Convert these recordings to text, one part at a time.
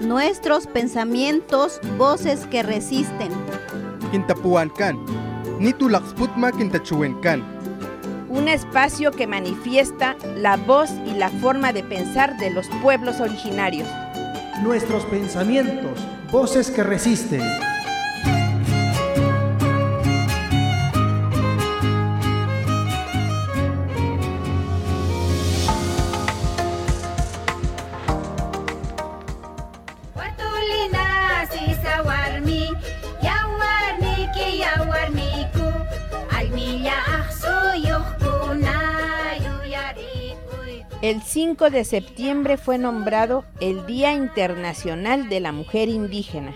nuestros pensamientos, voces que resisten. Quintapuancan, ni tu laxputma quintachuencan. Un espacio que manifiesta la voz y la forma de pensar de los pueblos originarios. Nuestros pensamientos, voces que resisten. El 5 de septiembre fue nombrado el Día Internacional de la Mujer Indígena.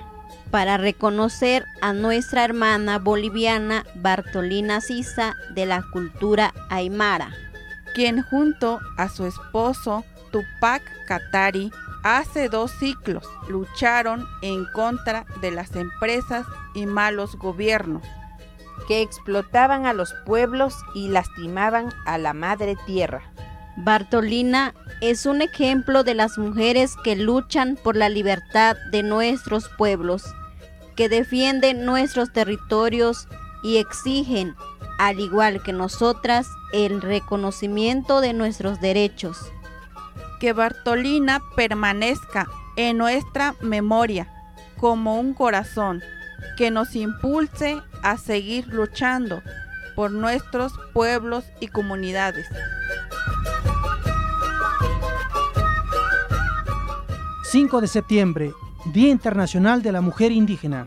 Para reconocer a nuestra hermana boliviana Bartolina Sisa de la cultura aymara, quien junto a su esposo Tupac Katari hace dos ciclos lucharon en contra de las empresas y malos gobiernos que explotaban a los pueblos y lastimaban a la madre tierra. Bartolina es un ejemplo de las mujeres que luchan por la libertad de nuestros pueblos, que defienden nuestros territorios y exigen, al igual que nosotras, el reconocimiento de nuestros derechos. Que Bartolina permanezca en nuestra memoria como un corazón que nos impulse a seguir luchando por nuestros pueblos y comunidades. 5 de septiembre, Día Internacional de la Mujer Indígena.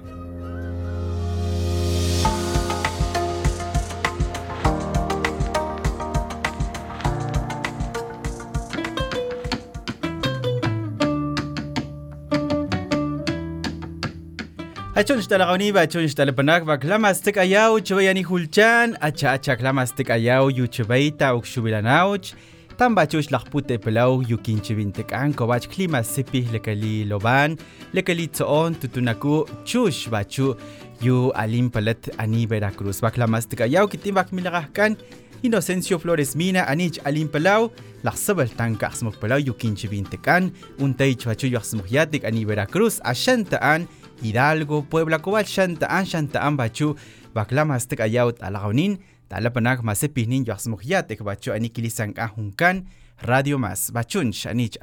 Achon xtalaqawni bachon xtalapanak baklamastik ayaw chawayani hulchan acha acha klamastik ayaw yuchabayta ukshubilanawch Tambachuch lakpute pelau yukinchibintekan kobach klima sipi lekali loban lekali tsoon tutunaku chush bachu yu alim palet ani Veracruz baklamastika yaw kitimbak milakahkan Inocencio Flores Mina anich alim palau laksabal tanka asmuk palau yukinchibintekan untay chachu yaksmukyatik ani Veracruz ashantaan Hidalgo Puebla kobach shantaan shantaan bachu baklamastik ayaw alakawnin Talapanak masepihnin yaksmukyat bacho Radio Más, Bachunch, Anich.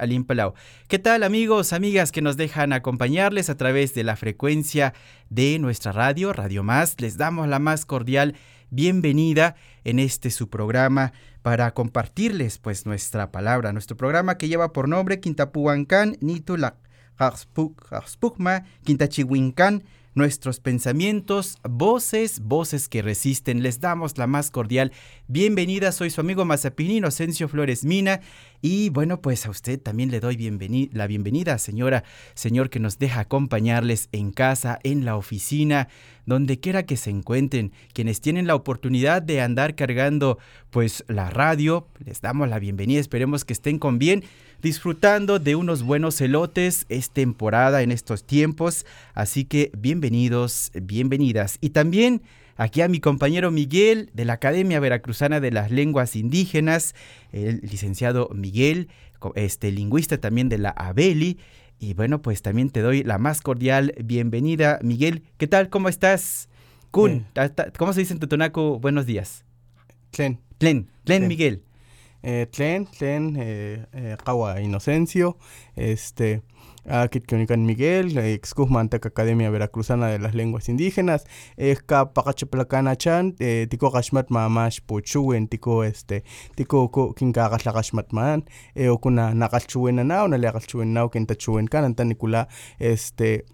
¿Qué tal amigos, amigas que nos dejan acompañarles a través de la frecuencia de nuestra radio, Radio Más? Les damos la más cordial bienvenida en este su programa para compartirles pues nuestra palabra, nuestro programa que lleva por nombre Quintapuancan, Nitulak, Quinta Quintachihuincan, nuestros pensamientos, voces, voces que resisten. Les damos la más cordial bienvenida. Soy su amigo Mazapini Inocencio Flores Mina. Y bueno, pues a usted también le doy la bienvenida, señora, señor, que nos deja acompañarles en casa, en la oficina, donde quiera que se encuentren. Quienes tienen la oportunidad de andar cargando, pues la radio, les damos la bienvenida. Esperemos que estén con bien disfrutando de unos buenos elotes. Es temporada en estos tiempos, así que bienvenidos, bienvenidas. Y también aquí a mi compañero Miguel de la Academia Veracruzana de las Lenguas Indígenas, el licenciado Miguel, este lingüista también de la Abeli. Y bueno, pues también te doy la más cordial bienvenida, Miguel. ¿Qué tal? ¿Cómo estás? Kun, ¿cómo se dice en Totonaco? Buenos días. Tlen. Tlen, Tlen, Miguel eh, tlen, tlen, eh, eh, Inocencio, este, Kitkionican Miguel, Excusmantac Academia Veracruzana de las Lenguas Indígenas, Esca Pacachapelacana Chan, eh, Tico Gashmat Mamash Pochuen, Tico este, Tico Kinkagas la Gashmat Man, eh, Okuna Nagachuena Nao, Nalegachuena Nao, Kentachuen Kan, Antanicula, este,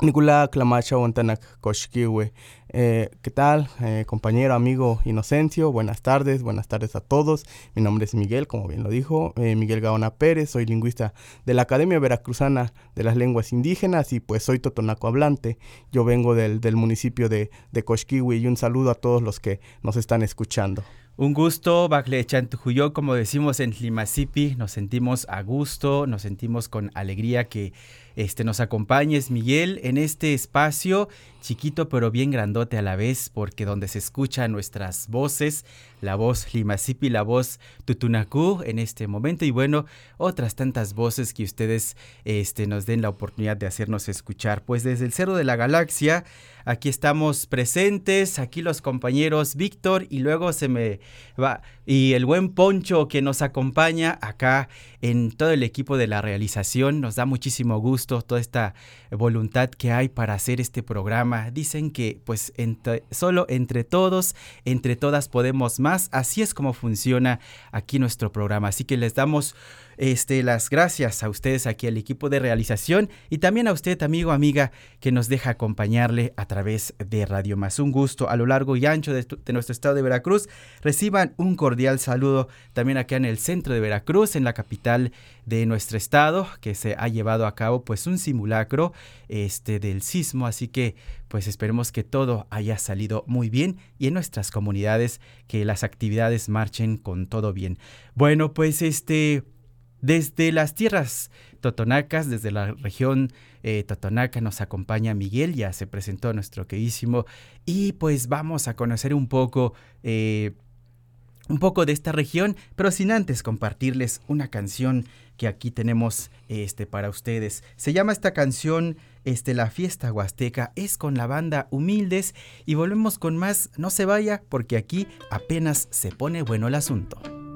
Nicolás Clamacha Wantanak Koshkiwe. Eh, ¿Qué tal, eh, compañero, amigo Inocencio? Buenas tardes, buenas tardes a todos. Mi nombre es Miguel, como bien lo dijo, eh, Miguel Gaona Pérez, soy lingüista de la Academia Veracruzana de las Lenguas Indígenas y pues soy totonaco hablante. Yo vengo del, del municipio de, de y un saludo a todos los que nos están escuchando. Un gusto, Bacle Chantujuyo, como decimos en Limasipi, nos sentimos a gusto, nos sentimos con alegría que este, nos acompañes, Miguel, en este espacio chiquito pero bien grandote a la vez, porque donde se escuchan nuestras voces, la voz Limasipi, la voz Tutunacú en este momento y bueno, otras tantas voces que ustedes este, nos den la oportunidad de hacernos escuchar. Pues desde el Cerro de la Galaxia, aquí estamos presentes, aquí los compañeros Víctor y luego se me va, y el buen Poncho que nos acompaña acá en todo el equipo de la realización. Nos da muchísimo gusto toda esta voluntad que hay para hacer este programa. Dicen que pues solo entre todos, entre todas podemos más. Así es como funciona aquí nuestro programa. Así que les damos este, las gracias a ustedes aquí al equipo de realización y también a usted, amigo, amiga, que nos deja acompañarle a través de Radio Más. Un gusto a lo largo y ancho de, nuestro estado de Veracruz. Reciban un cordial saludo también acá en el centro de Veracruz, en la capital de nuestro estado, que se ha llevado a cabo pues un simulacro este, del sismo. Así que pues esperemos que todo haya salido muy bien y en nuestras comunidades que las actividades marchen con todo bien. Bueno, pues este desde las tierras totonacas, desde la región eh, totonaca, nos acompaña Miguel, ya se presentó nuestro queridísimo, y pues vamos a conocer un poco, eh, un poco de esta región, pero sin antes compartirles una canción que aquí tenemos este, para ustedes. Se llama esta canción este, La Fiesta Huasteca, es con la banda Humildes, y volvemos con más, no se vaya, porque aquí apenas se pone bueno el asunto.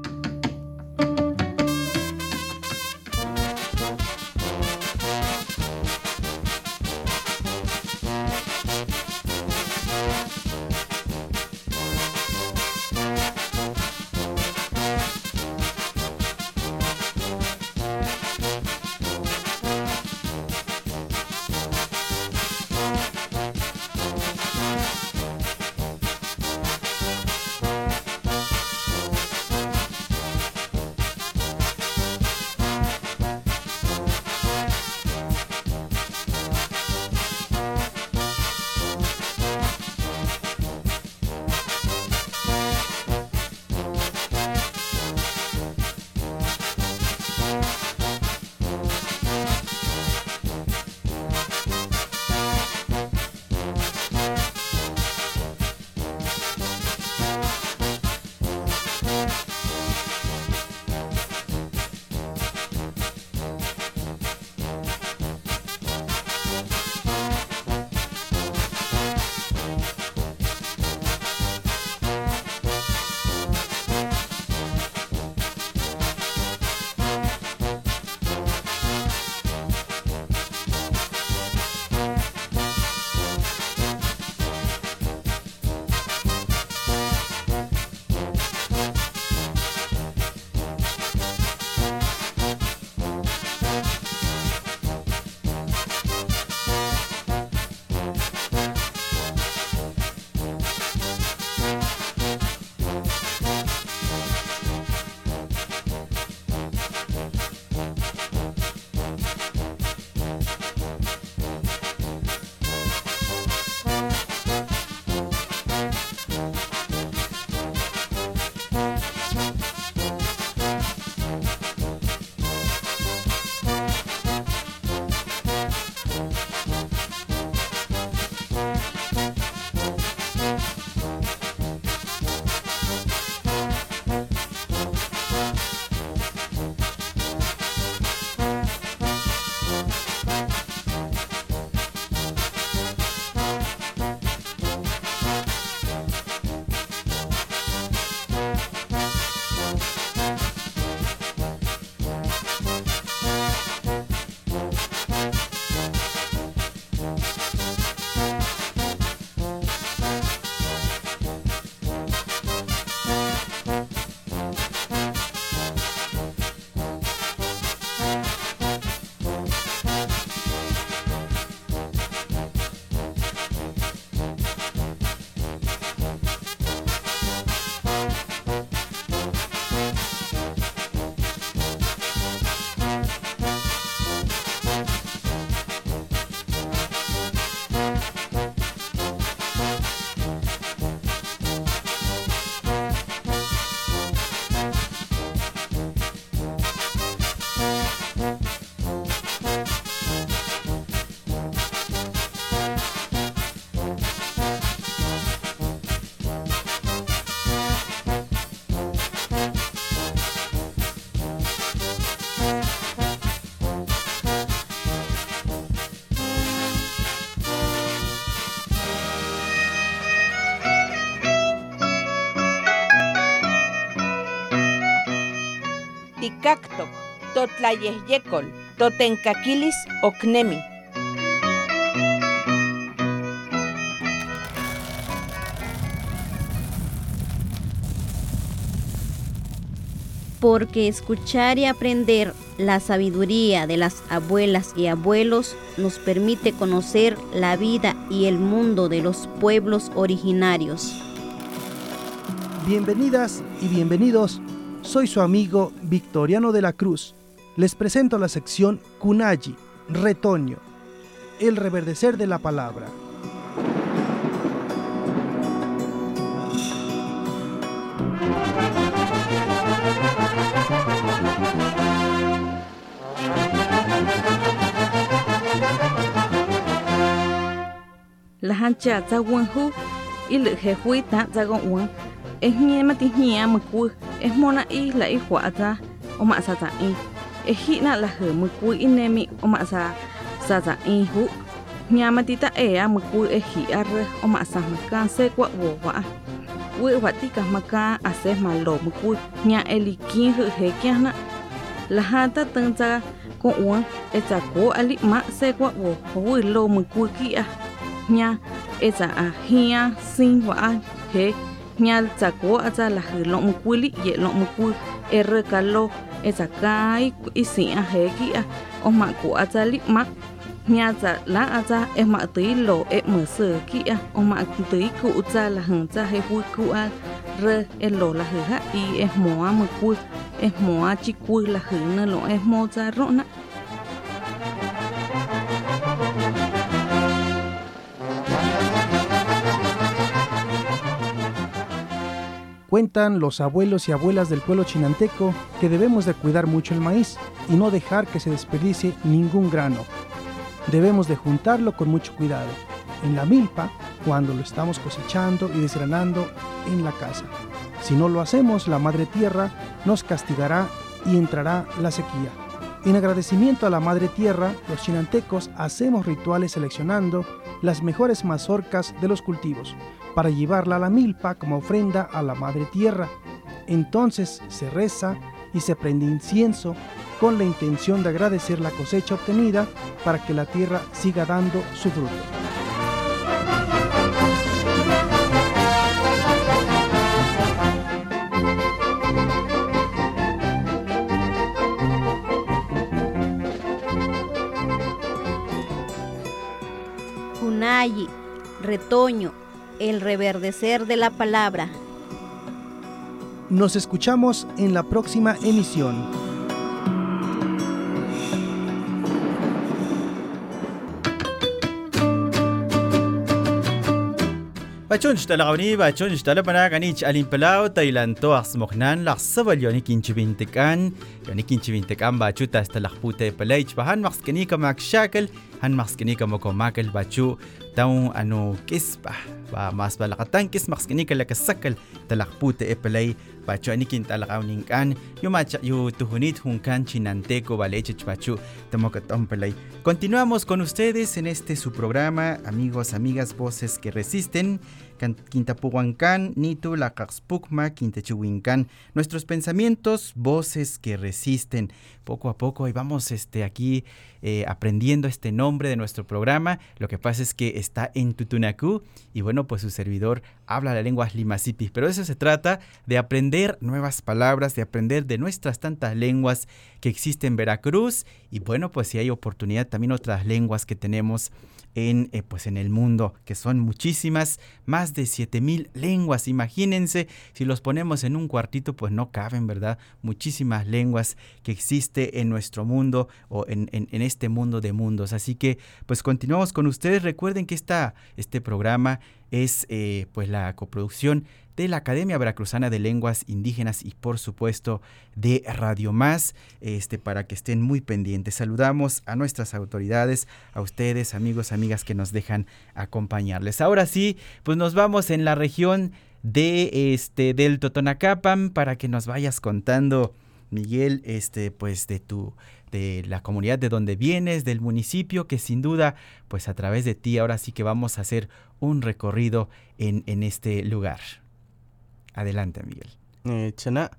Totlayehyecol, Totencaquilis Ocnemi. porque escuchar y aprender la sabiduría de las abuelas y abuelos nos permite conocer la vida y el mundo de los pueblos originarios. Bienvenidas y bienvenidos, soy su amigo Victoriano de la Cruz. Les presento la sección Kunayi, Retoño, el reverdecer de la palabra. la hancha za wan hu i le he hui ta za gon wan e hnie ma ti hnia ma ku e mona i la i hwa za o ma sa za i e hi na la he mu ku i ne mi o ma sa sa sa i hu. Nya ma ti ta e a mu ku e hi ar o ma sa ma kan se kwa wo wa wi e wa ti ka ma ka a se ma lo mu ku nya e li kin hu he kya na. La ha ta tan za ko wa e za ko ali ma se kwa wo wi lo mu ku ki a. Nha eza a hia sin wa he. Nha ta ko aza la hu lo mu kwili ye lo mu ku er ka lo esa kai isi a he a, o ma ku a za li ma. Nya za la a za e ma tui lo e ma se ki a, o ma tui ku za la hang za he hu ku a. Re e lo la he ha, i e mo a mu ku e mo a chi ku la he na lo e mo za ro na. Cuentan los abuelos y abuelas del pueblo chinanteco que debemos de cuidar mucho el maíz y no dejar que se desperdicie ningún grano. Debemos de juntarlo con mucho cuidado en la milpa cuando lo estamos cosechando y desgranando en la casa. Si no lo hacemos, la madre tierra nos castigará y entrará la sequía. En agradecimiento a la madre tierra, los chinantecos hacemos rituales seleccionando las mejores mazorcas de los cultivos para llevarla a la milpa como ofrenda a la madre tierra. Entonces se reza y se prende incienso con la intención de agradecer la cosecha obtenida para que la tierra siga dando su fruto. Retoño, el reverdecer de la palabra. Nos escuchamos en la próxima emisión. بچون شتا لغوني بچون شتا لبنا غني چ ألين بلاو تايلاند تو اس مخنان لا سو يوني كينچ بينتكان يوني كينچ بينتكان باچو تا است لخ بوته بلايچ بهان مخس كني كما شاكل هن مخس كني كما كو ماكل باچو تاو أنو كسبا با ماس بلا قتان كس مخس كني كلك السكل تلخ بوته bachu anikin talaqawninkan yumacha yu tuhunit hunkan chinanteco balechich bachu tamokatom palay Continuamos con ustedes en este su programa, amigos, amigas, voces que resisten. Quintapuhuancán, Nitu, Lacaxpucma, Quintechuhuincán. Nuestros pensamientos, voces que resisten. Poco a poco y vamos este, aquí eh, aprendiendo este nombre de nuestro programa. Lo que pasa es que está en Tutunacú y bueno, pues su servidor habla la lengua limasipi. Pero eso se trata de aprender nuevas palabras, de aprender de nuestras tantas lenguas que existen en Veracruz. Y bueno, pues si hay oportunidad, también otras lenguas que tenemos en, eh, pues en el mundo, que son muchísimas, más de 7000 lenguas. Imagínense, si los ponemos en un cuartito, pues no caben, ¿verdad? Muchísimas lenguas que existe en nuestro mundo o en, en, este mundo de mundos. Así que, pues continuamos con ustedes. Recuerden que esta, este programa es eh, pues la coproducción de la Academia Veracruzana de Lenguas Indígenas y por supuesto de Radio Más, este, para que estén muy pendientes. Saludamos a nuestras autoridades, a ustedes, amigos, amigas que nos dejan acompañarles. Ahora sí, pues nos vamos en la región de este del Totonacapan para que nos vayas contando Miguel, este, pues de tu, de la comunidad de donde vienes, del municipio, que sin duda, pues a través de ti ahora sí que vamos a hacer un recorrido en, en este lugar. Adelante, Miguel. Eh, chana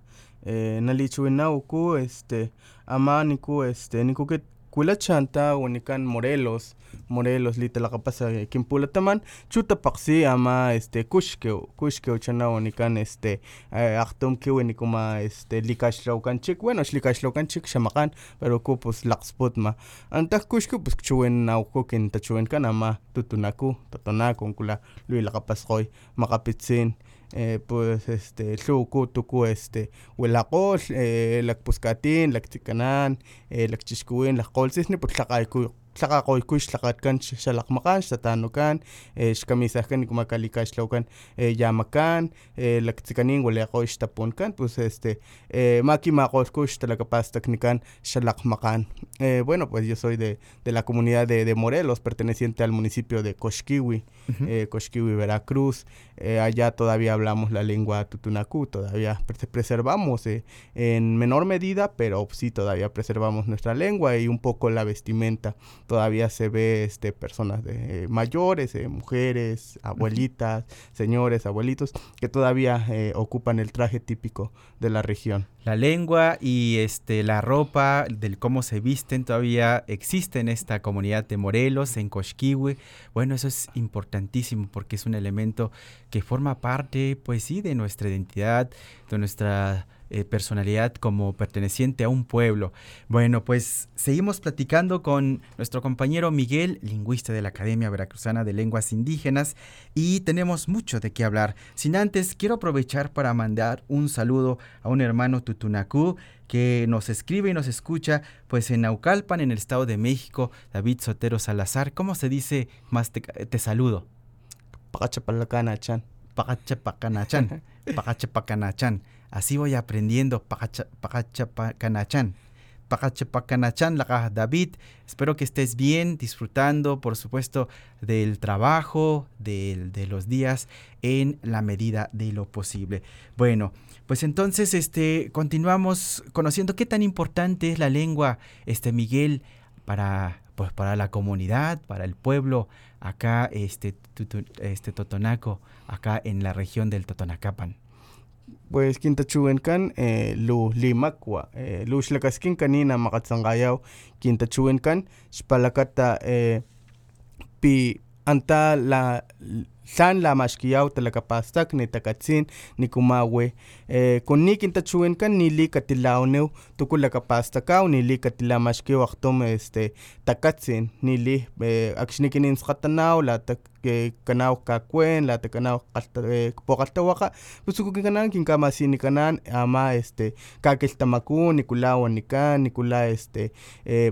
eh, nalichuinauku este ama niku este niku que kuila chanta unikan Morelos Morelos litalakapasa kinpulataman chutapaqsi ama este kuxkeu kuxkeu chana unikan este eh, aktum kiwi nikuma este likaxtlaukanchik bueno xlikaxtlaukanchik xamaqan pero ku pues laqsputma antaj kuxku pues chuwen nauku kin tachuwenkan ama tutunaku totonaku kula luilaqapasqoy maqapitzin eh, pues este lhuku tuku este wilaqol eh, lakpuskatin laktzikanan eh, lakchixkuwin lajqolsisni pues tlaqayku tlaqaqoykuy xtlaqatkan xalaqmaqan xtatanukan eh, xkamisajkan kumakalikaxtlawkan eh, yamakan eh, laktzikanin waleqoy xtapunkan pues este eh, makimaqolkuy xtalakapastaknikan xalaqmaqan eh, bueno pues yo soy de, de la comunidad de, de Morelos perteneciente al municipio de Coxquiwi Ujú. eh, Coxquiwi, Veracruz. Eh, allá todavía hablamos la lengua tutunacú, todavía pre- preservamos eh, en menor medida, pero sí todavía preservamos nuestra lengua y un poco la vestimenta. Todavía se ve este, personas de, eh, mayores, eh, mujeres, abuelitas, señores, abuelitos, que todavía eh, ocupan el traje típico de la región. La lengua y este la ropa del cómo se visten todavía existe en esta comunidad de Morelos, en Coxquihui. Bueno, eso es importantísimo porque es un elemento que forma parte, pues sí, de nuestra identidad, de nuestra eh, personalidad como perteneciente a un pueblo. Bueno, pues seguimos platicando con nuestro compañero Miguel, lingüista de la Academia Veracruzana de Lenguas Indígenas, y tenemos mucho de qué hablar. Sin antes, quiero aprovechar para mandar un saludo a un hermano tutunacú que nos escribe y nos escucha, pues en Naucalpan, en el Estado de México, David Sotero Salazar. ¿Cómo se dice más? Te, te saludo. Paqachapalacana, chan. Pacachapacanachan. Pacachapacanachan. Así voy aprendiendo. Pacachapacanachan. Pacachapacanachan, la David. Espero que estés bien, disfrutando, por supuesto, del trabajo, del- de los días, en la medida de lo posible. Bueno, pues entonces, este, continuamos conociendo qué tan importante es la lengua, este Miguel, para, pues, para la comunidad, para el pueblo, acá, este, este Totonaco, acá en la región del Totonacapan. Pues kintachuenkan eh, lu limakwa. Eh, lu xlakaskin kanina maqatzanqayaw kintachuenkan xpalakata eh, pi anta la tlan lamaxkiyaw talakapastak nitakatsin nikumawi e, eh, konniki tachuenkan nilika tuku lakapastakaw nilika tilamaxkiw akgtum este takatsin. Nili e, eh, akxnikininskgatanaw latak e, eh, kanaw kakuen lata kanawak e, pokgalhtawakga pus ukikikanan kinkamasinikanan ama este kakilhtamaku nikula wanikan nikula este e,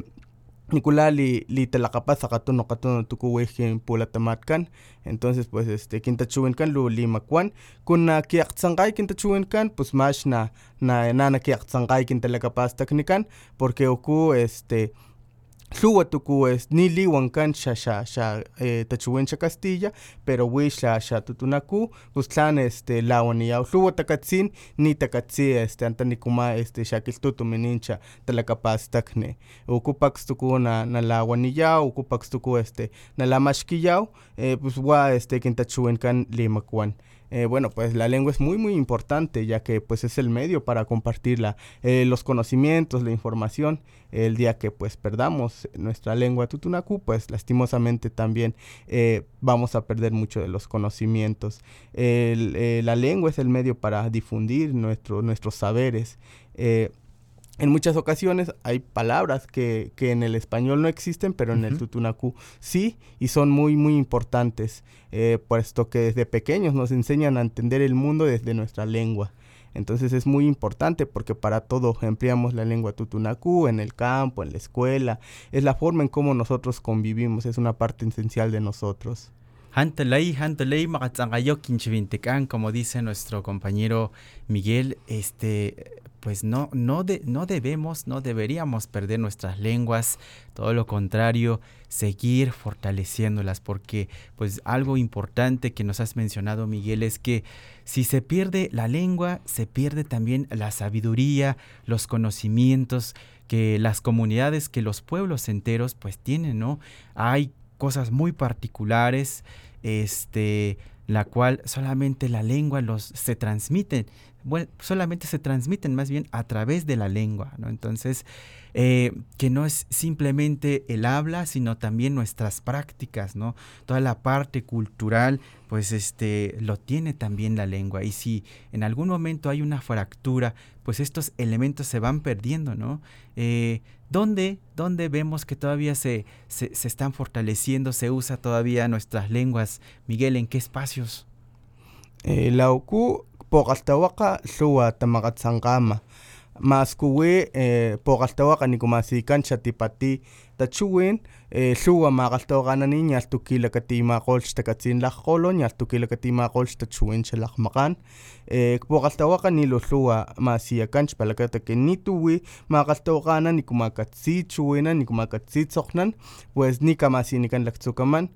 nikula li, li talakapasa katuno katuno tukuwijin pulatamatkan. Entonces pues este kintachuenkan lu limakuan kun na kiaqtsanqay kintachuenkan pues max na na na nakiaqtsanqay kintalakapastaknikan porque uku este Lhuwa tuku es ni liwankan xa xa xa eh, tachuwen xa Castilla, pero wi xa xa tutunaku, pues tlan este lawaniyaw. Lhuwa takatzin ni takatzi este anta nikuma este xa kiltutumin xa talakapastakne. Ukupax tuku na na lawaniyaw, ukupax tuku este na lamaxkiyaw, eh, pues wa este kintachuwenkan limakuan. Eh, bueno, pues la lengua es muy muy importante ya que pues es el medio para compartir la, eh, los conocimientos, la información. El día que pues perdamos nuestra lengua tutunacu, pues lastimosamente también eh, vamos a perder mucho de los conocimientos. La lengua es el medio para difundir nuestro, nuestros saberes. En muchas ocasiones hay palabras que, que en el español no existen, pero en el tutunacú sí, y son muy, muy importantes, eh, puesto que desde pequeños nos enseñan a entender el mundo desde nuestra lengua. Entonces es muy importante porque para todo empleamos la lengua tutunacú, en el campo, en la escuela. Es la forma en cómo nosotros convivimos, es una parte esencial de nosotros. Hantalay, hantalay, makatzangayo kinchivintecan, como dice nuestro compañero Miguel, este, pues no, no, de- no debemos, no deberíamos perder nuestras lenguas, todo lo contrario, seguir fortaleciéndolas, porque pues algo importante que nos has mencionado, Miguel, es que si se pierde la lengua, se pierde también la sabiduría, los conocimientos que las comunidades, que los pueblos enteros pues tienen, ¿no? Hay cosas muy particulares, este, la cual solamente la lengua los se transmite bueno, solamente se transmiten más bien a través de la lengua, ¿no? Entonces, eh, que no es simplemente el habla, sino también nuestras prácticas, ¿no? Toda la parte cultural, pues este, lo tiene también la lengua. Y si en algún momento hay una fractura, pues estos elementos se van perdiendo, ¿no? Eh, ¿dónde, ¿Dónde vemos que todavía se, se, se están fortaleciendo, se usa todavía nuestras lenguas? Miguel, ¿en qué espacios? Eh, la oku pokgalhtawakga lhuwa tamakgatsankgama maskuwi e, pokgalhtawakga nikumasikan xa tipati tachiwin e, lhuwa makgalhtawakganani ñalhtu kilakatimakgolh xtakatsin lakgkgolon ñalhtu kilakatimakgolh xtachiwin xa lakgmakgan e, pokgalhtawakga nilu lhuwa masiyakan xpalakata que nitu wi makgalhtawakganan nikumakatsi chiwinan nikumakatsi tsokgnan pues nikamasinikan laktsukaman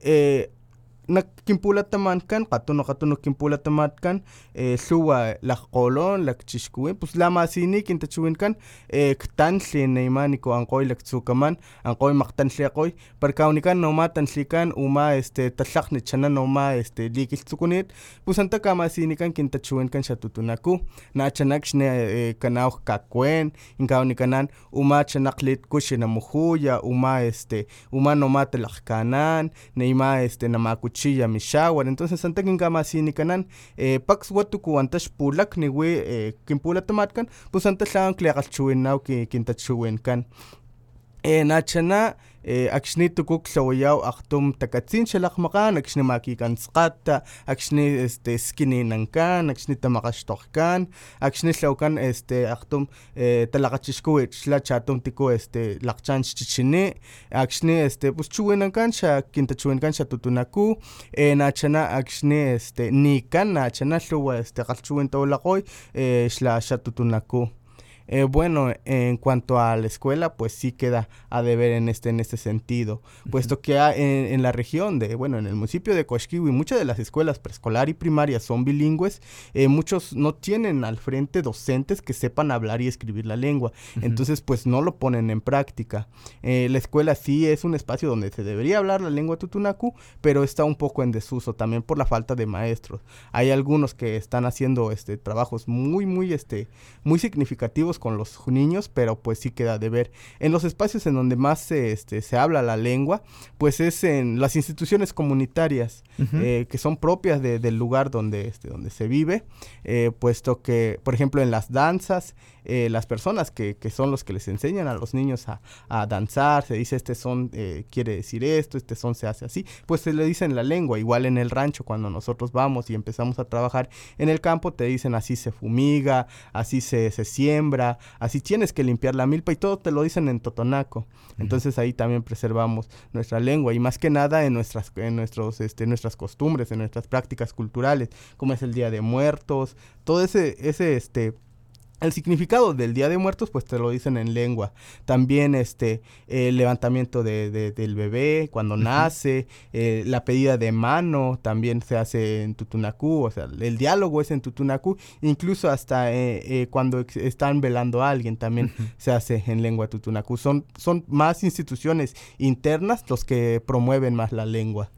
e nakkinpulatamankan kimpula katunu kinpulatamatkan eh, lhuwa lakgolon lakchixkuwin pus lamasini kintachowinkan eh, ktantli neyma niku ankgoy laktsukaman ankgoy makgtantliakgoy Perkau nikan noma kan uma este tatlakg nichanan noma este likilhtsukunit pus anta kan kan tutunaku. Na xatutunaku nachanak xne eh, kakuen, kakwen. Inkawanikanan uma chanakg litkuxi namujuya uma este uma noma talakgkanan neyma este namaku cuchilla mixawar entonces anta kinkamasinicanan eh, pax watuku antax pulakni wi eh, kinpulatamatkan pues anta tlan kliaqalchuwinaw kintachuwinkan eh, nachana Э, акшниту куклоуяу ахтум такацин шалахмакан акшнимаки канцкатта акшни este скининанкан акшни тамакашторкан акшниллаукан este ахтум э, талакачишкуит шла чатум тику este лакчан чичини акшни este pues чуинанкан ша кинтачуинкан ша тутунаку э начана акшни este никан начана луа este калчуин таулакой э шла ша тутунаку. Eh, bueno, en cuanto a la escuela, pues sí queda a deber en este, en este sentido, puesto que en, en, la región de, bueno, en el municipio de Coxquiwi, muchas de las escuelas preescolar y primaria son bilingües, eh, muchos no tienen al frente docentes que sepan hablar y escribir la lengua, uh -huh. entonces pues no lo ponen en práctica. Eh, la escuela sí es un espacio donde se debería hablar la lengua tutunacu, pero está un poco en desuso también por la falta de maestros. Hay algunos que están haciendo este trabajos muy, muy, este, muy significativos con los niños, pero pues sí queda de ver. En los espacios en donde más se, este, se habla la lengua, pues es en las instituciones comunitarias, uh -huh. eh, que son propias de, del lugar donde, este, donde se vive, eh, puesto que, por ejemplo, en las danzas, eh, las personas que, que, son los que les enseñan a los niños a, a danzar, se dice este son eh, quiere decir esto, este son se hace así, pues se le dice en la lengua, igual en el rancho cuando nosotros vamos y empezamos a trabajar en el campo te dicen así se fumiga, así se, se siembra, así tienes que limpiar la milpa y todo te lo dicen en totonaco. Entonces ahí también preservamos nuestra lengua y más que nada en nuestras, en nuestros, este, nuestras costumbres, en nuestras prácticas culturales, como es el Día de Muertos, todo ese, ese, este, el significado del Día de Muertos, pues te lo dicen en lengua. También este el levantamiento de, de, del bebé cuando nace, eh, la pedida de mano también se hace en Tutunacú, o sea, el diálogo es en Tutunacú, incluso hasta eh, eh, cuando están velando a alguien también uh -huh. se hace en lengua Tutunacú. Son, son más instituciones internas los que promueven más la lengua.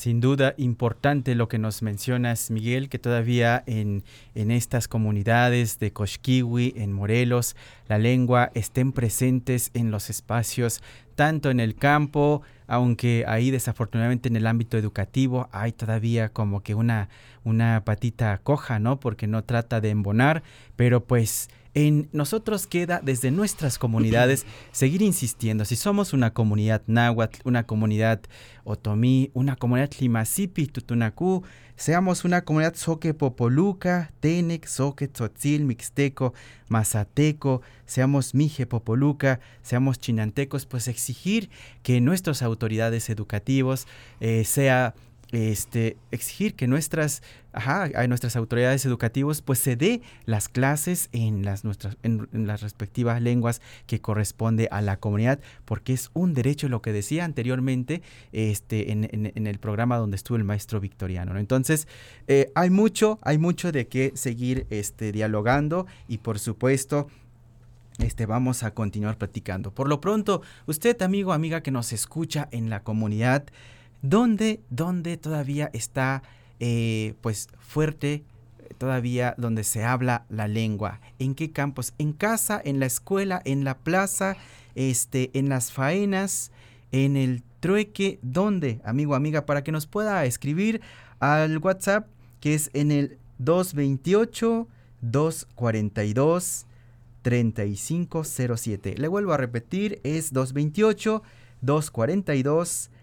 Sin duda, importante lo que nos mencionas, Miguel, que todavía en, en estas comunidades de Coxquiwi, en Morelos, la lengua estén presentes en los espacios, tanto en el campo, aunque ahí desafortunadamente en el ámbito educativo hay todavía como que una, una patita coja, ¿no? Porque no trata de embonar, pero pues en nosotros queda desde nuestras comunidades seguir insistiendo. Si somos una comunidad náhuatl, una comunidad otomí, una comunidad limasipi, tutunacú, seamos una comunidad soque popoluca, tenec, soque, tzotzil, mixteco, mazateco, seamos mije popoluca, seamos chinantecos, pues exigir que nuestras autoridades educativos eh, sea este, exigir que nuestras, ajá, nuestras autoridades educativas pues se dé las clases en las, nuestras, en, las respectivas lenguas que corresponde a la comunidad, porque es un derecho, lo que decía anteriormente este, en, el programa donde estuvo el maestro victoriano. ¿no? Entonces, eh, hay mucho, hay mucho de qué seguir este, dialogando y por supuesto este, vamos a continuar platicando. Por lo pronto, usted, amigo, amiga que nos escucha en la comunidad, ¿Dónde, dónde todavía está eh, pues fuerte todavía donde se habla la lengua. ¿En qué campos? En casa, en la escuela, en la plaza, este, en las faenas, en el trueque, ¿dónde, amigo, amiga? Para que nos pueda escribir al WhatsApp que es en el 228 242 3507. Le vuelvo a repetir, es 228 242 3507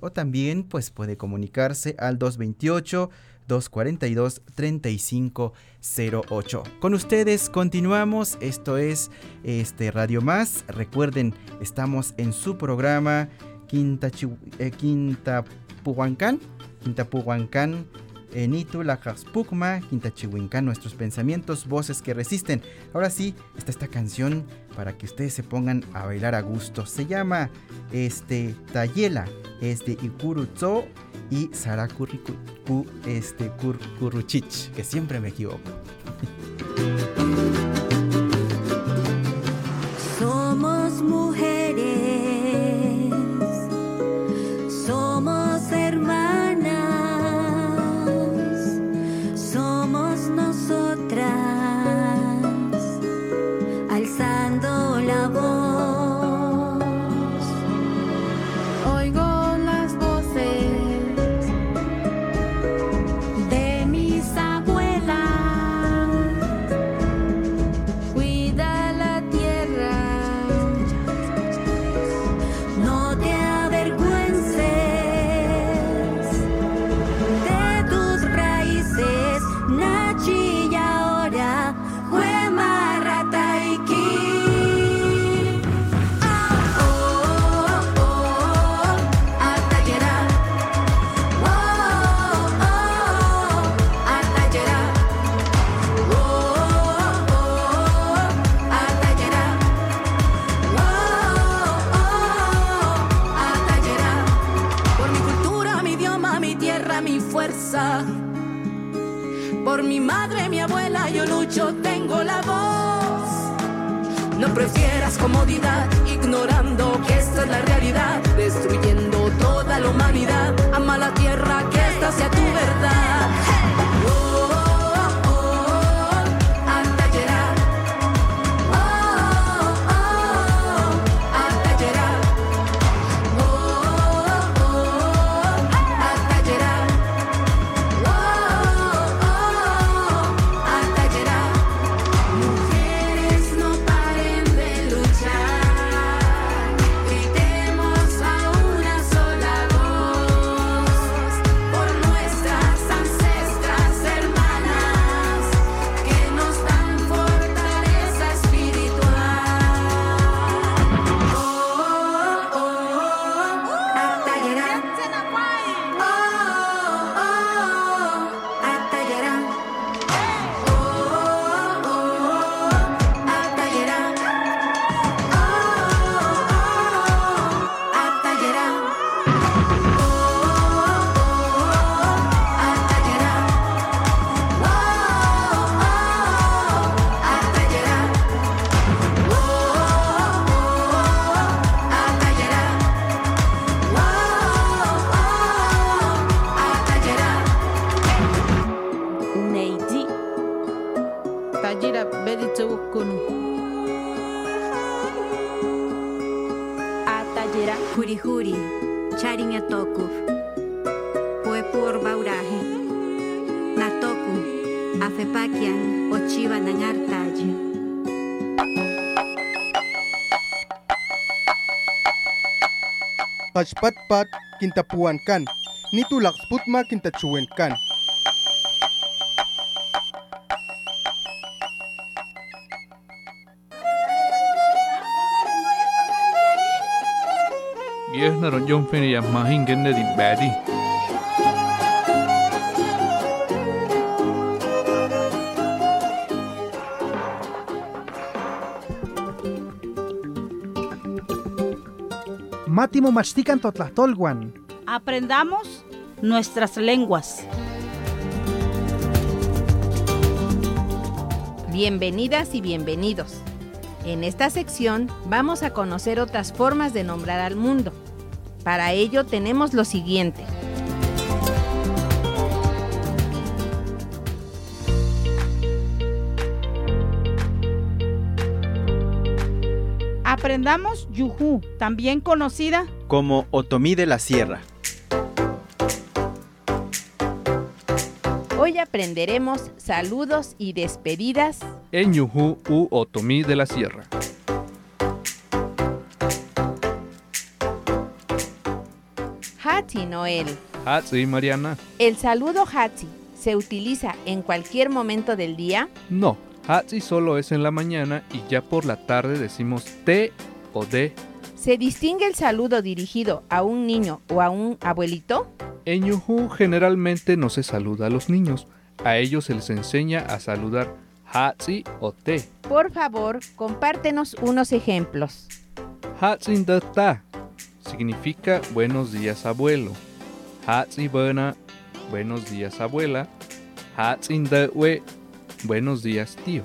o también pues puede comunicarse al 228 242 3508. Con ustedes continuamos, esto es este Radio Más. Recuerden, estamos en su programa Quinta, eh, Quinta Puhuancán, Quinta Puhuancán la Quinta Quintachihuincán, nuestros pensamientos, voces que resisten. Ahora sí, está esta canción para que ustedes se pongan a bailar a gusto. Se llama este, Tayela, es de Ikuruzo y Sarakuriku, este, Kuruchich, que siempre me equivoco. Somos mujeres Kachpatpat kinta puwankan, nitulak sputma kinta chuwenkan. Yeh na ronjong fini ya mahin gende di badi. Mátimo mastican totlatolguan. Aprendamos nuestras lenguas. Bienvenidas y bienvenidos. En esta sección vamos a conocer otras formas de nombrar al mundo. Para ello tenemos lo siguiente. Aprendamos yuhu, también conocida como Otomí de la Sierra. Hoy aprenderemos saludos y despedidas en yuhu u Otomí de la Sierra. Hatzi Noel. Hatzi Mariana. ¿El saludo Hatzi se utiliza en cualquier momento del día? No, Hatzi solo es en la mañana y ya por la tarde decimos te o de. ¿Se distingue el saludo dirigido a un niño o a un abuelito? En Yuhu generalmente no se saluda a los niños. A ellos se les enseña a saludar Hatzi o te. Por favor, compártenos unos ejemplos. Hatzi ta significa buenos días abuelo. Hatzi buena, buenos días abuela. Hatzi we, buenos días tío.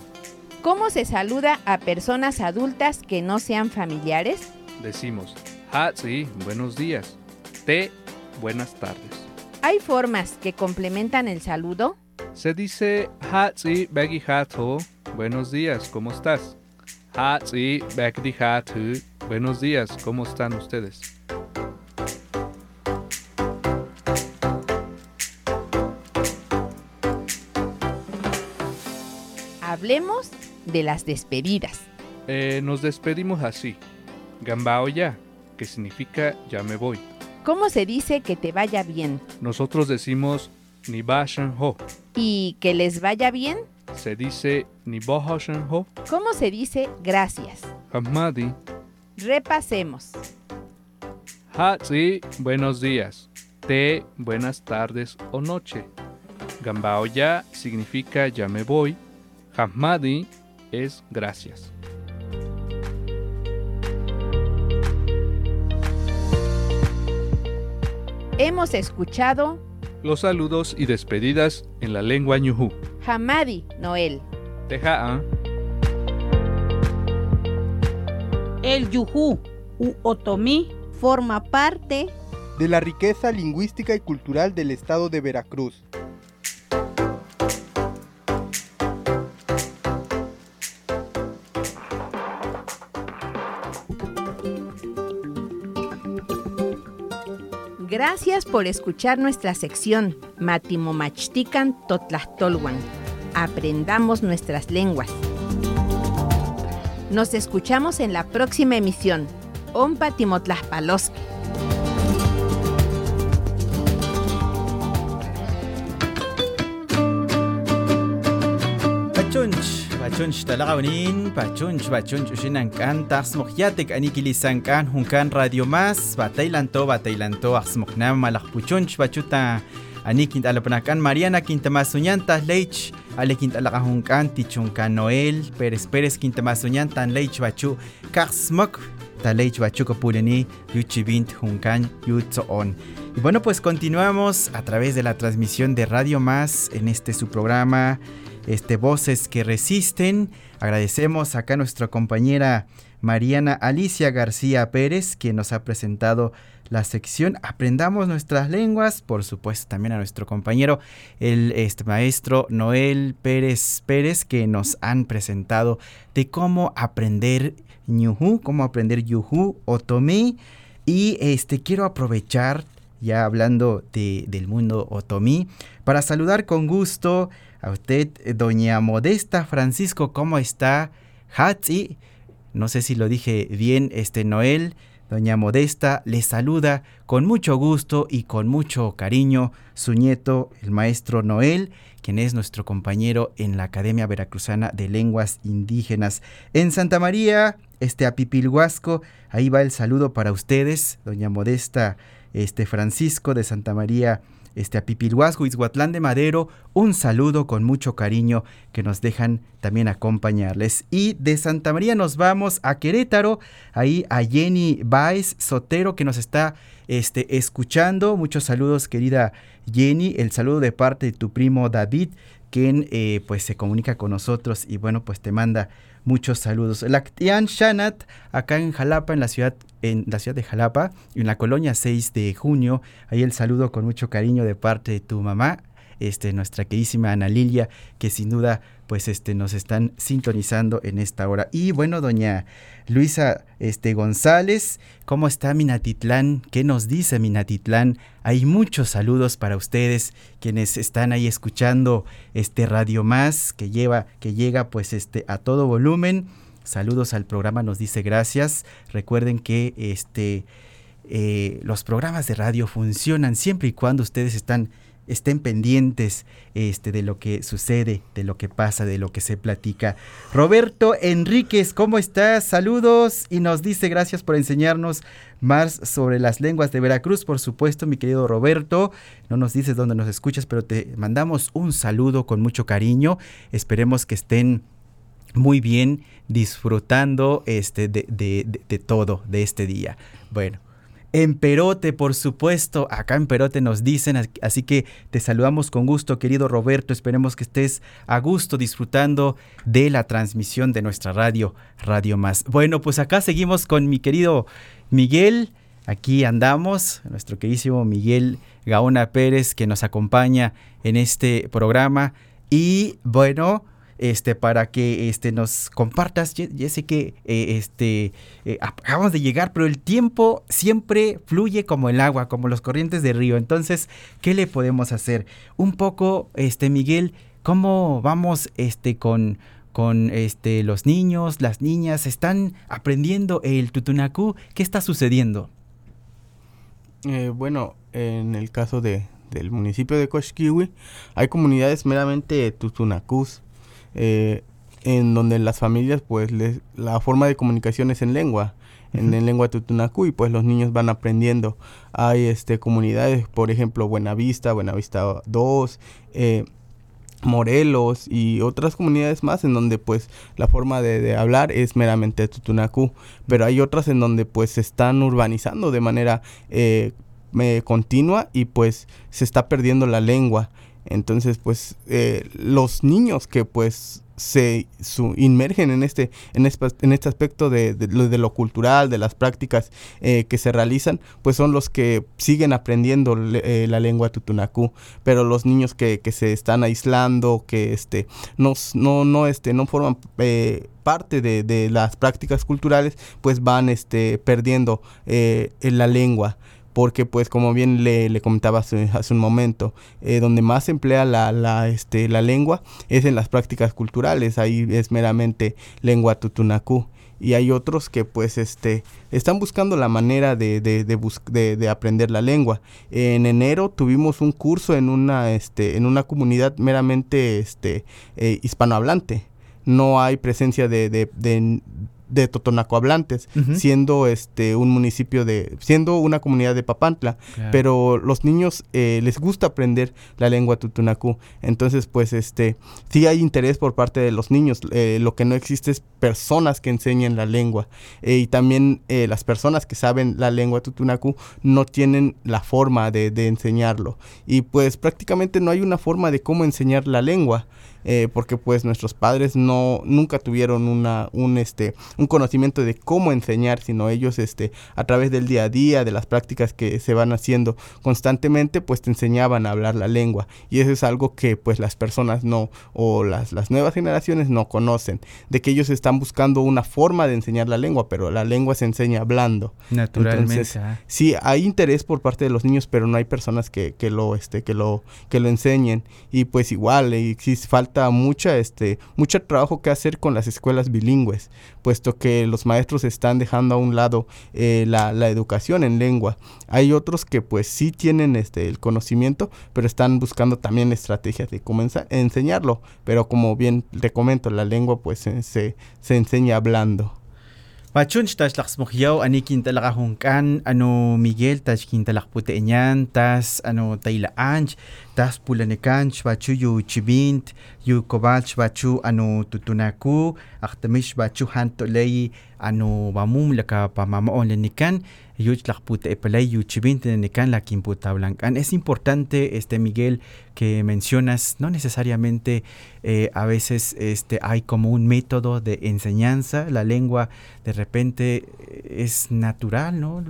¿Cómo se saluda a personas adultas que no sean familiares? Decimos Hatzi, buenos días. Te, buenas tardes. ¿Hay formas que complementan el saludo? Se dice Hatzi Begi Hato, buenos días, ¿cómo estás? Hatzi Begi Hatu, buenos días, ¿cómo están ustedes? Hablemos de las despedidas. Eh, nos despedimos así. Gambao ya, que significa ya me voy. ¿Cómo se dice que te vaya bien? Nosotros decimos ni bashan ho. ¿Y que les vaya bien? Se dice ni bohoshan ho. ¿Cómo se dice gracias? Hamadi. Repasemos. Hatsi, buenos días. Te, buenas tardes o noche. Gambao ya significa ya me voy. Hamadi es gracias. Hemos escuchado los saludos y despedidas en la lengua ñujú. Hamadi Noel. Teja'a. El yuhu u otomí forma parte de la riqueza lingüística y cultural del estado de Veracruz. Gracias por escuchar nuestra sección Matimomachtican Totlachtolwan. Aprendamos nuestras lenguas. Nos escuchamos en la próxima emisión. Ompa. Pachunch, talaqawnin, pachunch, pachunch ushinankan, taxmoqyatek anikilisankan, junkan radio más, batailanto, batailanto, axmoqnam malaqpuchunch, bachuta anikint alapanakan, Mariana quintamasuñanta, leich, ale quintalaqajunkan, tichunkan Noel, Pérez Pérez quintamasuñantan, leich bachu, kaxmok, Talech Bachuco Puleni, Yuchibint Juncan Yutzoon. Y bueno, pues continuamos a través de la transmisión de Radio Más en este su programa, este Voces que Resisten. Agradecemos acá a nuestra compañera Mariana Alicia García Pérez, quien nos ha presentado la sección Aprendamos nuestras lenguas, por supuesto también a nuestro compañero, el este, maestro Noel Pérez Pérez, que nos han presentado de cómo aprender ñuhu, cómo aprender yuhu, otomí. Y este quiero aprovechar, ya hablando de, del mundo otomí, para saludar con gusto a usted, doña Modesta Francisco, ¿cómo está? Hatzi, no sé si lo dije bien, este Noel. Doña Modesta le saluda con mucho gusto y con mucho cariño su nieto, el maestro Noel, quien es nuestro compañero en la Academia Veracruzana de Lenguas Indígenas. En Santa María, este Apipilhuasco, ahí va el saludo para ustedes, doña Modesta, este Francisco de Santa María, este Apipilhuasco, Izhuatlán de Madero, un saludo con mucho cariño que nos dejan también acompañarles. Y de Santa María nos vamos a Querétaro, ahí a Jenny Baez Sotero que nos está este, escuchando. Muchos saludos, querida Jenny. El saludo de parte de tu primo David, quien eh, pues se comunica con nosotros y bueno, pues te manda muchos saludos. Lactian Shanat, acá en Jalapa, en la ciudad, en la ciudad de Jalapa, en la colonia 6 de junio. Ahí el saludo con mucho cariño de parte de tu mamá, este, nuestra queridísima Ana Lilia, que sin duda pues este nos están sintonizando en esta hora. Y bueno, doña Luisa este González, ¿cómo está Minatitlán? ¿Qué nos dice Minatitlán? Hay muchos saludos para ustedes quienes están ahí escuchando este Radio Más que lleva que llega pues este a todo volumen. Saludos al programa, nos dice gracias. Recuerden que este eh, los programas de radio funcionan siempre y cuando ustedes están estén pendientes este, de lo que sucede, de lo que pasa, de lo que se platica. Roberto Enríquez, ¿cómo estás? Saludos y nos dice gracias por enseñarnos más sobre las lenguas de Veracruz, por supuesto, mi querido Roberto. No nos dices dónde nos escuchas, pero te mandamos un saludo con mucho cariño. Esperemos que estén muy bien disfrutando este, de, de, de todo de este día. Bueno, en Perote, por supuesto. Acá en Perote nos dicen, así que te saludamos con gusto, querido Roberto. Esperemos que estés a gusto disfrutando de la transmisión de nuestra radio, Radio Más. Bueno, pues acá seguimos con mi querido Miguel. Aquí andamos, nuestro queridísimo Miguel Gaona Pérez, que nos acompaña en este programa. Y bueno, este, para que este, nos compartas. Ya, sé que este, eh, acabamos de llegar, pero el tiempo siempre fluye como el agua, como los corrientes de río. Entonces, ¿qué le podemos hacer? Un poco, este, Miguel, ¿cómo vamos este, con, con este, los niños, las niñas? ¿Están aprendiendo el tutunacú? ¿Qué está sucediendo? Eh, bueno, en el caso de, del municipio de Coxquiwi, hay comunidades meramente tutunacús eh, en donde las familias, pues, les, la forma de comunicación es en lengua, en, lengua tutunacú, y pues los niños van aprendiendo. Hay este comunidades, por ejemplo, Buenavista, Buenavista 2, eh, Morelos y otras comunidades más en donde pues la forma de, hablar es meramente tutunacú, pero hay otras en donde pues se están urbanizando de manera eh, continua y pues se está perdiendo la lengua. Entonces, pues eh, los niños que pues se su, inmergen en este, en este, en este aspecto de, lo cultural, de las prácticas eh, que se realizan, pues son los que siguen aprendiendo eh, la lengua tutunacú. Pero los niños que, se están aislando, que este, no, no, no, este, no forman parte de, de, las prácticas culturales, pues van este, perdiendo la lengua porque pues como bien le, comentaba hace, un momento, eh, donde más se emplea la, la, este, la lengua es en las prácticas culturales, ahí es meramente lengua tutunacú y hay otros que pues este están buscando la manera de, de, de, de, aprender la lengua. En enero tuvimos un curso en una este en una comunidad meramente este eh, hispanohablante. No hay presencia de, de, de Totonaco hablantes, siendo este un municipio de, siendo una comunidad de Papantla, pero los niños eh, les gusta aprender la lengua tutunacú, entonces pues este sí hay interés por parte de los niños, eh, lo que no existe es personas que enseñen la lengua. Eh, y también las personas que saben la lengua tutunacú no tienen la forma de, de enseñarlo. Y pues prácticamente no hay una forma de cómo enseñar la lengua. Eh, porque pues nuestros padres no nunca tuvieron una un este un conocimiento de cómo enseñar sino ellos este a través del día a día de las prácticas que se van haciendo constantemente pues te enseñaban a hablar la lengua. Y eso es algo que pues las personas no o las, las nuevas generaciones no conocen de que ellos están buscando una forma de enseñar la lengua pero la lengua se enseña hablando. Naturalmente ah. sí hay interés por parte de los niños pero no hay personas que, que lo este que lo que lo enseñen. Y pues igual existe falta mucha, este, mucho trabajo que hacer con las escuelas bilingües, puesto que los maestros están dejando a un lado eh, la, la, educación en lengua. Hay otros que pues sí tienen este, el conocimiento, pero están buscando también estrategias de cómo enseñarlo. Pero como bien te comento, la lengua pues se, se enseña hablando. Pachun tas laksmok yaw ani kintalak ahongkan ano Miguel tas kintalak puteñan tas ano tayla anch tas pulanekan bachu yu chibint yu kobal bachu ano tutunaku ahtamish bachu hantolei ano bamum laka pamamaon lenikan Es importante, este Miguel, que mencionas, no necesariamente eh, a veces este, hay como un método de enseñanza, la lengua de repente es natural, ¿no?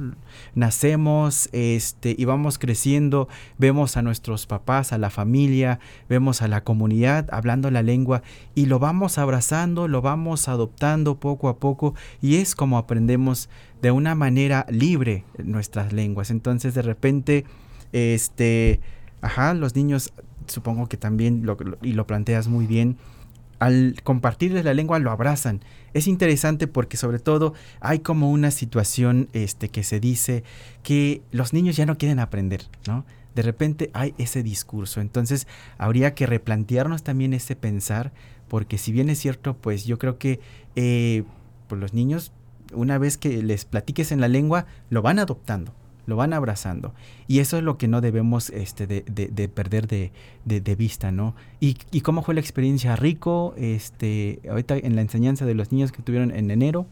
Nacemos este, y vamos creciendo, vemos a nuestros papás, a la familia, vemos a la comunidad hablando la lengua y lo vamos abrazando, lo vamos adoptando poco a poco y es como aprendemos de una manera libre nuestras lenguas. Entonces de repente, este, ajá, los niños, supongo que también, lo, y lo planteas muy bien, al compartirles la lengua lo abrazan. Es interesante porque sobre todo hay como una situación este, que se dice que los niños ya no quieren aprender, ¿no? De repente hay ese discurso. Entonces habría que replantearnos también ese pensar porque si bien es cierto, pues yo creo que eh, pues los niños una vez que les platiques en la lengua, lo van adoptando, lo van abrazando. Y eso es lo que no debemos este, de, de, perder de, de, vista, ¿no? ¿Y, ¿Y, cómo fue la experiencia rico este, ahorita en la enseñanza de los niños que tuvieron en enero?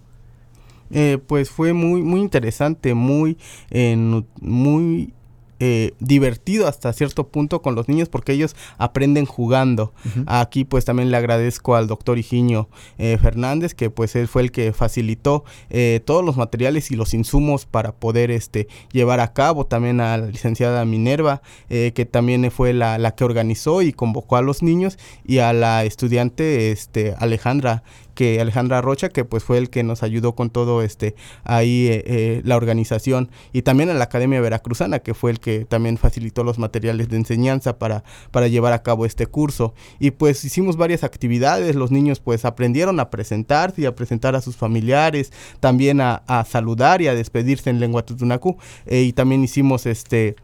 Eh, pues fue muy, muy interesante, muy, eh, muy eh, divertido hasta cierto punto con los niños porque ellos aprenden jugando. Aquí pues también le agradezco al doctor Higinio eh, Fernández que pues él fue el que facilitó eh, todos los materiales y los insumos para poder este llevar a cabo. También a la licenciada Minerva que también fue la, la, que organizó y convocó a los niños y a la estudiante este Alejandra que Alejandra Rocha, que pues fue el que nos ayudó con todo este ahí eh, eh, la organización y también a la Academia Veracruzana, que fue el que también facilitó los materiales de enseñanza para, para llevar a cabo este curso. Y pues hicimos varias actividades, los niños pues aprendieron a presentarse y a presentar a sus familiares, también a, saludar y a despedirse en lengua tutunacú. Eh, y también hicimos este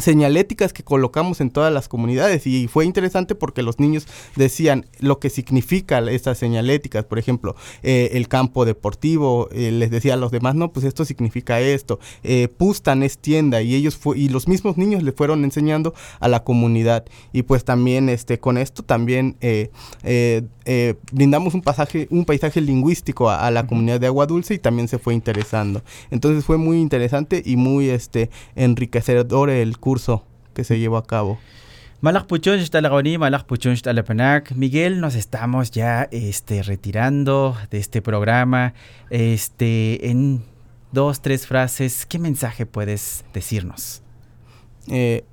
señaléticas que colocamos en todas las comunidades. Y fue interesante porque los niños decían lo que significa estas señaléticas, por ejemplo, eh, el campo deportivo, eh, les decía a los demás, no, pues esto significa esto, eh, Pustan es tienda y ellos y los mismos niños le fueron enseñando a la comunidad. Y pues también este con esto también brindamos un pasaje, un paisaje lingüístico a, la comunidad de Agua Dulce y también se fue interesando, entonces fue muy interesante y muy este enriquecedor el curso que se llevó a cabo. Miguel, nos estamos ya este, retirando de este programa. Este, en dos, tres frases, ¿qué mensaje puedes decirnos? Eh,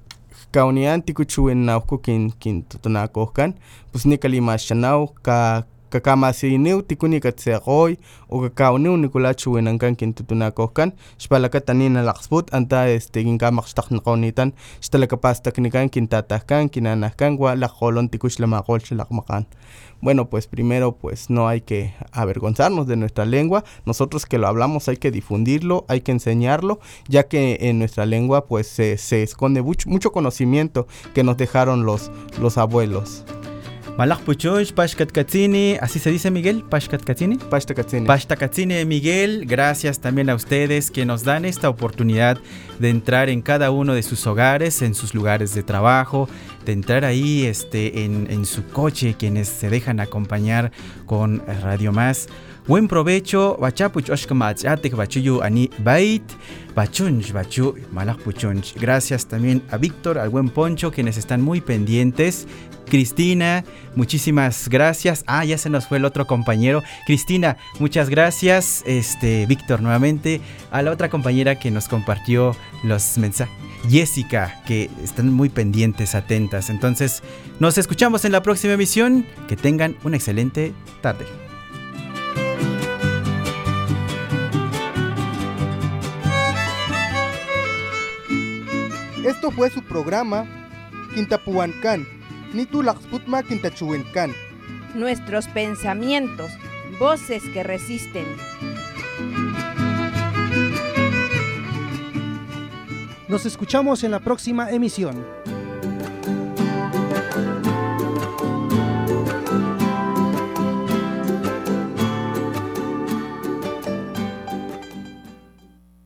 kaunian tikuchuin nauku kin kin tutunakohkan, pues ni kalima shanau ka kakamasiniw tikuni katseqoy o kakawniw nikulachuwinankan kintutunakohkan xpalakatanin alaqsput anta este kinkamaqxtaqniqonitan xtalakapastaknikan kintatahkan kinanahkan wa laqolon tikuch lamaqol xalaqmaqan bueno, pues primero pues no hay que avergonzarnos de nuestra lengua, nosotros que lo hablamos hay que difundirlo, hay que enseñarlo, ya que en nuestra lengua pues se, se esconde mucho, mucho conocimiento que nos dejaron los, los abuelos. Malak Puchush, Katsini, así se dice Miguel, Katsini. Pashta Katsini Miguel, gracias también a ustedes que nos dan esta oportunidad de entrar en cada uno de sus hogares, en sus lugares de trabajo, de entrar ahí este, en, en su coche, quienes se dejan acompañar con Radio Más. Buen provecho, bachapuch bachuyu ani bait, bachunch bachu. Gracias también a Víctor, al buen Poncho, quienes están muy pendientes. Cristina, muchísimas gracias. Ah, ya se nos fue el otro compañero. Cristina, muchas gracias. Este, Víctor, nuevamente. A la otra compañera que nos compartió los mensajes. Jessica, que están muy pendientes, atentas. Entonces, nos escuchamos en la próxima emisión. Que tengan una excelente tarde. Esto fue su programa Quintapuancán, Nitu Laxputma Quintachuencan. Nuestros pensamientos, voces que resisten. Nos escuchamos en la próxima emisión.